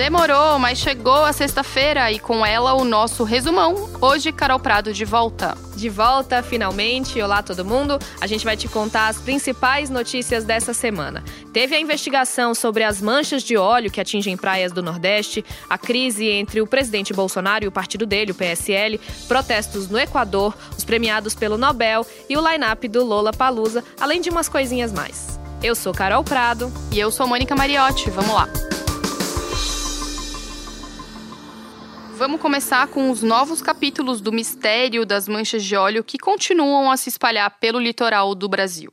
Demorou, mas chegou a sexta-feira e com ela o nosso resumão. Hoje, Carol Prado de volta. De volta, finalmente. Olá, todo mundo. A gente vai te contar as principais notícias dessa semana. Teve a investigação sobre as manchas de óleo que atingem praias do Nordeste, a crise entre o presidente Bolsonaro e o partido dele, o PSL, protestos no Equador, os premiados pelo Nobel e o line-up do Lola Palusa, além de umas coisinhas mais. Eu sou Carol Prado. E eu sou Mônica Mariotti. Vamos lá. Vamos começar com os novos capítulos do mistério das manchas de óleo que continuam a se espalhar pelo litoral do Brasil.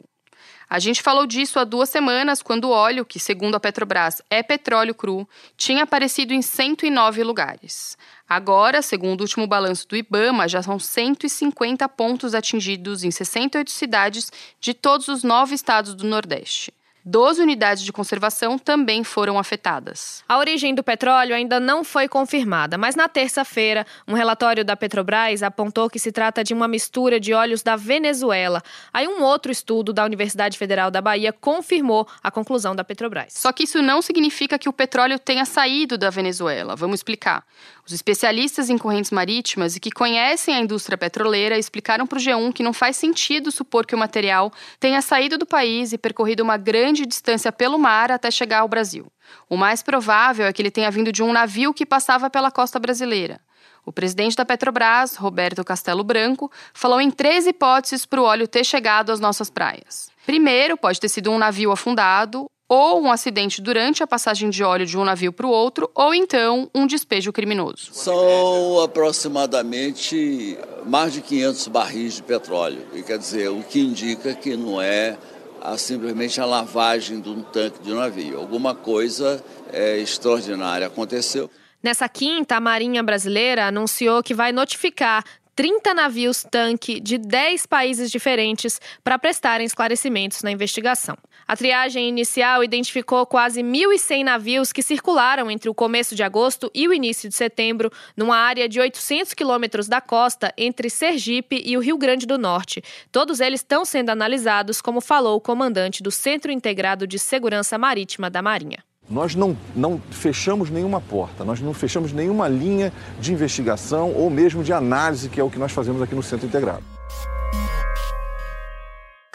A gente falou disso há duas semanas, quando o óleo, que segundo a Petrobras é petróleo cru, tinha aparecido em 109 lugares. Agora, segundo o último balanço do Ibama, já são 150 pontos atingidos em 68 cidades de todos os nove estados do Nordeste. 12 unidades de conservação também foram afetadas. A origem do petróleo ainda não foi confirmada, mas na terça-feira, um relatório da Petrobras apontou que se trata de uma mistura de óleos da Venezuela. Aí um outro estudo da Universidade Federal da Bahia confirmou a conclusão da Petrobras. Só que isso não significa que o petróleo tenha saído da Venezuela. Vamos explicar. Os especialistas em correntes marítimas e que conhecem a indústria petroleira explicaram para o G1 que não faz sentido supor que o material tenha saído do país e percorrido uma grande distância pelo mar até chegar ao Brasil. O mais provável é que ele tenha vindo de um navio que passava pela costa brasileira. O presidente da Petrobras, Roberto Castelo Branco, falou em três hipóteses para o óleo ter chegado às nossas praias. Primeiro, pode ter sido um navio afundado ou um acidente durante a passagem de óleo de um navio para o outro, ou então um despejo criminoso. São aproximadamente mais de 500 barris de petróleo, e quer dizer, o que indica que não é a, simplesmente a lavagem de um tanque de navio. Alguma coisa é, extraordinária aconteceu. Nessa quinta, a Marinha Brasileira anunciou que vai notificar 30 navios tanque de 10 países diferentes para prestarem esclarecimentos na investigação. A triagem inicial identificou quase 1.100 navios que circularam entre o começo de agosto e o início de setembro, numa área de 800 quilômetros da costa entre Sergipe e o Rio Grande do Norte. Todos eles estão sendo analisados, como falou o comandante do Centro Integrado de Segurança Marítima da Marinha. Nós não, não fechamos nenhuma porta, nós não fechamos nenhuma linha de investigação ou mesmo de análise, que é o que nós fazemos aqui no Centro Integrado.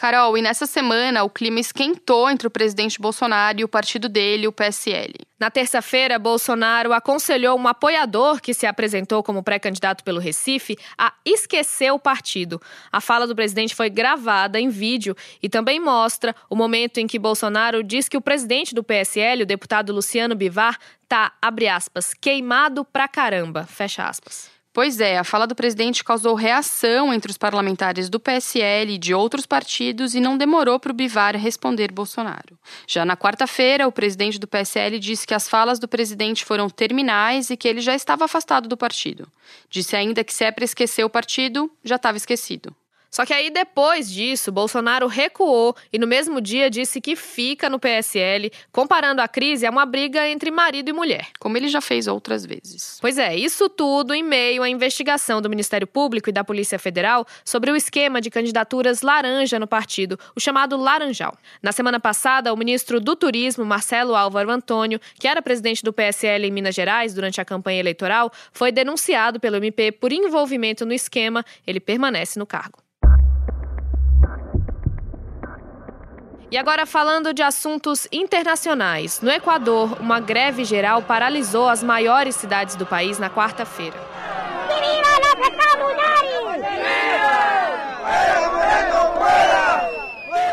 Carol, e nessa semana o clima esquentou entre o presidente Bolsonaro e o partido dele, o PSL. Na terça-feira, Bolsonaro aconselhou um apoiador que se apresentou como pré-candidato pelo Recife a esquecer o partido. A fala do presidente foi gravada em vídeo e também mostra o momento em que Bolsonaro diz que o presidente do PSL, o deputado Luciano Bivar, tá, abre aspas, queimado pra caramba, fecha aspas. Pois é, a fala do presidente causou reação entre os parlamentares do PSL e de outros partidos e não demorou para o Bivar responder Bolsonaro. Já na quarta-feira, o presidente do PSL disse que as falas do presidente foram terminais e que ele já estava afastado do partido. Disse ainda que se é para esquecer o partido, já estava esquecido. Só que aí, depois disso, Bolsonaro recuou e no mesmo dia disse que fica no PSL, comparando a crise a uma briga entre marido e mulher. Como ele já fez outras vezes. Pois é, isso tudo em meio à investigação do Ministério Público e da Polícia Federal sobre o esquema de candidaturas laranja no partido, o chamado Laranjal. Na semana passada, o ministro do Turismo, Marcelo Álvaro Antônio, que era presidente do PSL em Minas Gerais durante a campanha eleitoral, foi denunciado pelo MP por envolvimento no esquema. Ele permanece no cargo. E agora falando de assuntos internacionais. No Equador, uma greve geral paralisou as maiores cidades do país na quarta-feira.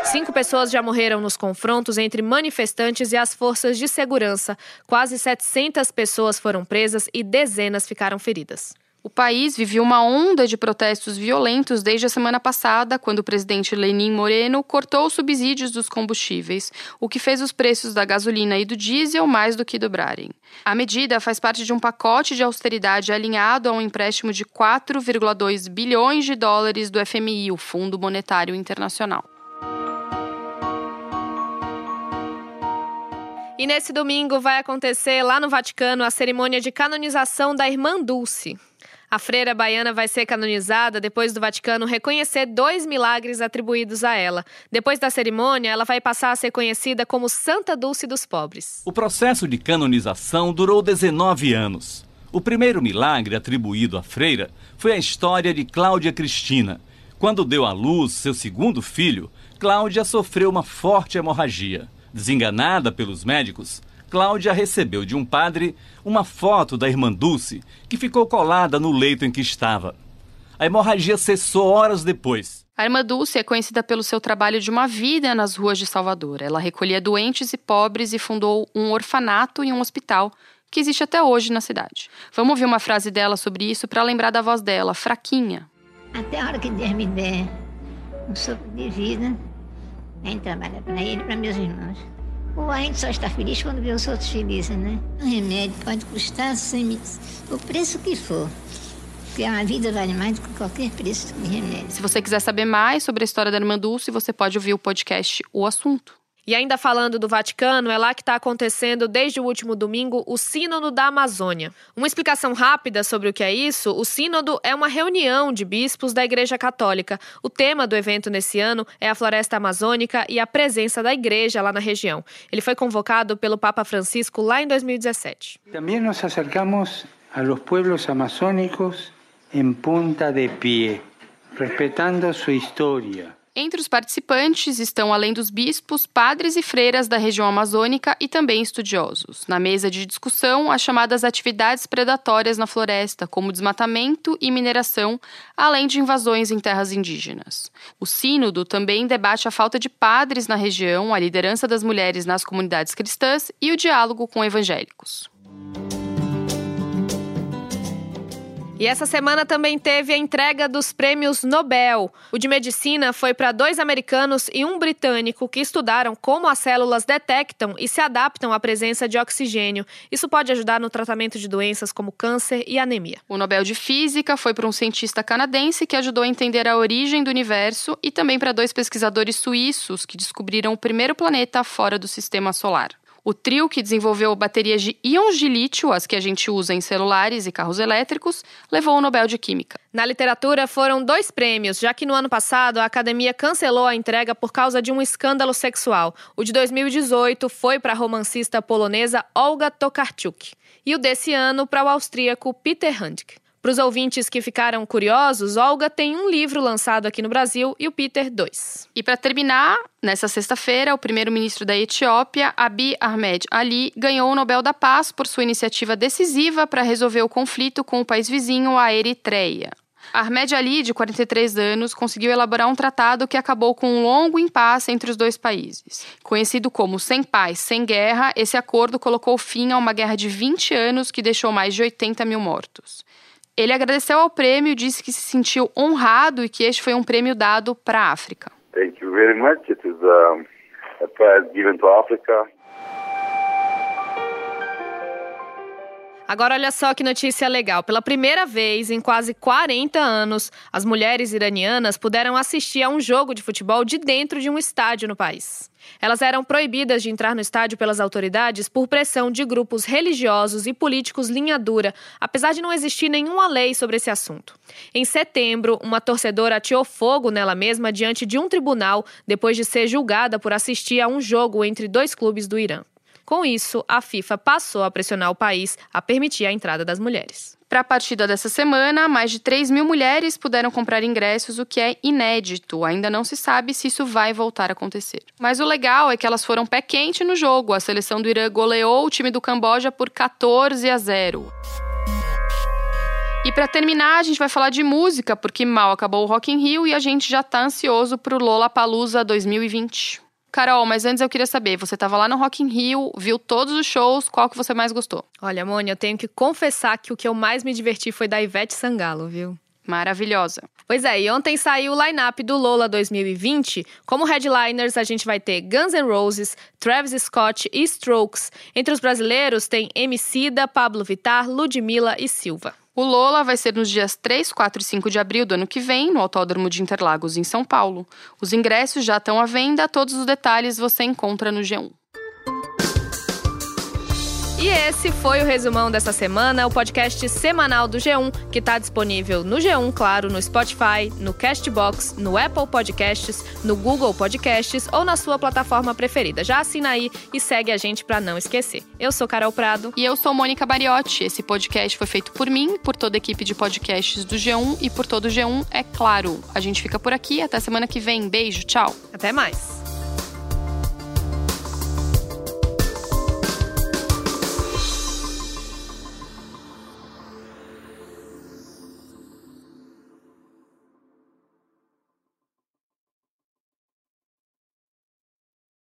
Cinco pessoas já morreram nos confrontos entre manifestantes e as forças de segurança. Quase 700 pessoas foram presas e dezenas ficaram feridas. O país viveu uma onda de protestos violentos desde a semana passada, quando o presidente Lenin Moreno cortou os subsídios dos combustíveis, o que fez os preços da gasolina e do diesel mais do que dobrarem. A medida faz parte de um pacote de austeridade alinhado a um empréstimo de 4,2 bilhões de dólares do FMI, o Fundo Monetário Internacional. E nesse domingo vai acontecer lá no Vaticano a cerimônia de canonização da Irmã Dulce. A freira baiana vai ser canonizada depois do Vaticano reconhecer dois milagres atribuídos a ela. Depois da cerimônia, ela vai passar a ser conhecida como Santa Dulce dos Pobres. O processo de canonização durou 19 anos. O primeiro milagre atribuído à freira foi a história de Cláudia Cristina. Quando deu à luz seu segundo filho, Cláudia sofreu uma forte hemorragia. Desenganada pelos médicos, Cláudia recebeu de um padre uma foto da irmã Dulce, que ficou colada no leito em que estava. A hemorragia cessou horas depois. A irmã Dulce é conhecida pelo seu trabalho de uma vida nas ruas de Salvador. Ela recolhia doentes e pobres e fundou um orfanato e um hospital que existe até hoje na cidade. Vamos ouvir uma frase dela sobre isso para lembrar da voz dela, fraquinha. Até a hora que Deus me der um sopro de vida, Vem trabalhar para ele e para meus irmãos. Ou a gente só está feliz quando vê os outros felizes, né? Um remédio pode custar o preço que for. Porque a vida vale mais do que qualquer preço de remédio. Se você quiser saber mais sobre a história da Irmã Dulce, você pode ouvir o podcast O Assunto. E ainda falando do Vaticano, é lá que está acontecendo desde o último domingo o Sínodo da Amazônia. Uma explicação rápida sobre o que é isso: o Sínodo é uma reunião de bispos da Igreja Católica. O tema do evento nesse ano é a floresta amazônica e a presença da Igreja lá na região. Ele foi convocado pelo Papa Francisco lá em 2017. Também nos acercamos a los pueblos amazônicos em punta de pie, respeitando sua história. Entre os participantes estão, além dos bispos, padres e freiras da região amazônica e também estudiosos. Na mesa de discussão, as chamadas atividades predatórias na floresta, como desmatamento e mineração, além de invasões em terras indígenas. O Sínodo também debate a falta de padres na região, a liderança das mulheres nas comunidades cristãs e o diálogo com evangélicos. E essa semana também teve a entrega dos prêmios Nobel. O de medicina foi para dois americanos e um britânico que estudaram como as células detectam e se adaptam à presença de oxigênio. Isso pode ajudar no tratamento de doenças como câncer e anemia. O Nobel de Física foi para um cientista canadense que ajudou a entender a origem do universo e também para dois pesquisadores suíços que descobriram o primeiro planeta fora do sistema solar. O trio que desenvolveu baterias de íons de lítio, as que a gente usa em celulares e carros elétricos, levou o Nobel de Química. Na literatura foram dois prêmios, já que no ano passado a academia cancelou a entrega por causa de um escândalo sexual. O de 2018 foi para a romancista polonesa Olga Tokarczuk e o desse ano para o austríaco Peter Handke. Para os ouvintes que ficaram curiosos, Olga tem um livro lançado aqui no Brasil e o Peter dois. E para terminar, nessa sexta-feira, o primeiro-ministro da Etiópia, Abiy Ahmed Ali, ganhou o Nobel da Paz por sua iniciativa decisiva para resolver o conflito com o país vizinho, a Eritreia. Ahmed Ali, de 43 anos, conseguiu elaborar um tratado que acabou com um longo impasse entre os dois países. Conhecido como Sem Paz, Sem Guerra, esse acordo colocou fim a uma guerra de 20 anos que deixou mais de 80 mil mortos. Ele agradeceu ao prêmio, disse que se sentiu honrado e que este foi um prêmio dado para a África. Thank you very much. It is um, a prize given to Africa. Agora, olha só que notícia legal. Pela primeira vez em quase 40 anos, as mulheres iranianas puderam assistir a um jogo de futebol de dentro de um estádio no país. Elas eram proibidas de entrar no estádio pelas autoridades por pressão de grupos religiosos e políticos linha dura, apesar de não existir nenhuma lei sobre esse assunto. Em setembro, uma torcedora ateou fogo nela mesma diante de um tribunal depois de ser julgada por assistir a um jogo entre dois clubes do Irã. Com isso, a FIFA passou a pressionar o país a permitir a entrada das mulheres. Para a partida dessa semana, mais de 3 mil mulheres puderam comprar ingressos, o que é inédito. Ainda não se sabe se isso vai voltar a acontecer. Mas o legal é que elas foram pé quente no jogo. A seleção do Irã goleou o time do Camboja por 14 a 0. E para terminar, a gente vai falar de música, porque mal acabou o Rock in Rio e a gente já está ansioso para o Lollapalooza 2020. Carol, mas antes eu queria saber, você estava lá no Rock in Rio, viu todos os shows, qual que você mais gostou? Olha, Mônia, eu tenho que confessar que o que eu mais me diverti foi da Ivete Sangalo, viu? Maravilhosa. Pois é, e ontem saiu o line-up do Lola 2020. Como headliners, a gente vai ter Guns N' Roses, Travis Scott e Strokes. Entre os brasileiros tem Emicida, Pablo Vittar, Ludmilla e Silva. O Lola vai ser nos dias 3, 4 e 5 de abril do ano que vem, no Autódromo de Interlagos, em São Paulo. Os ingressos já estão à venda, todos os detalhes você encontra no G1. E esse foi o resumão dessa semana, o podcast semanal do G1, que está disponível no G1, claro, no Spotify, no Castbox, no Apple Podcasts, no Google Podcasts ou na sua plataforma preferida. Já assina aí e segue a gente para não esquecer. Eu sou Carol Prado. E eu sou Mônica Bariotti. Esse podcast foi feito por mim, por toda a equipe de podcasts do G1 e por todo o G1, é claro. A gente fica por aqui. Até semana que vem. Beijo, tchau. Até mais.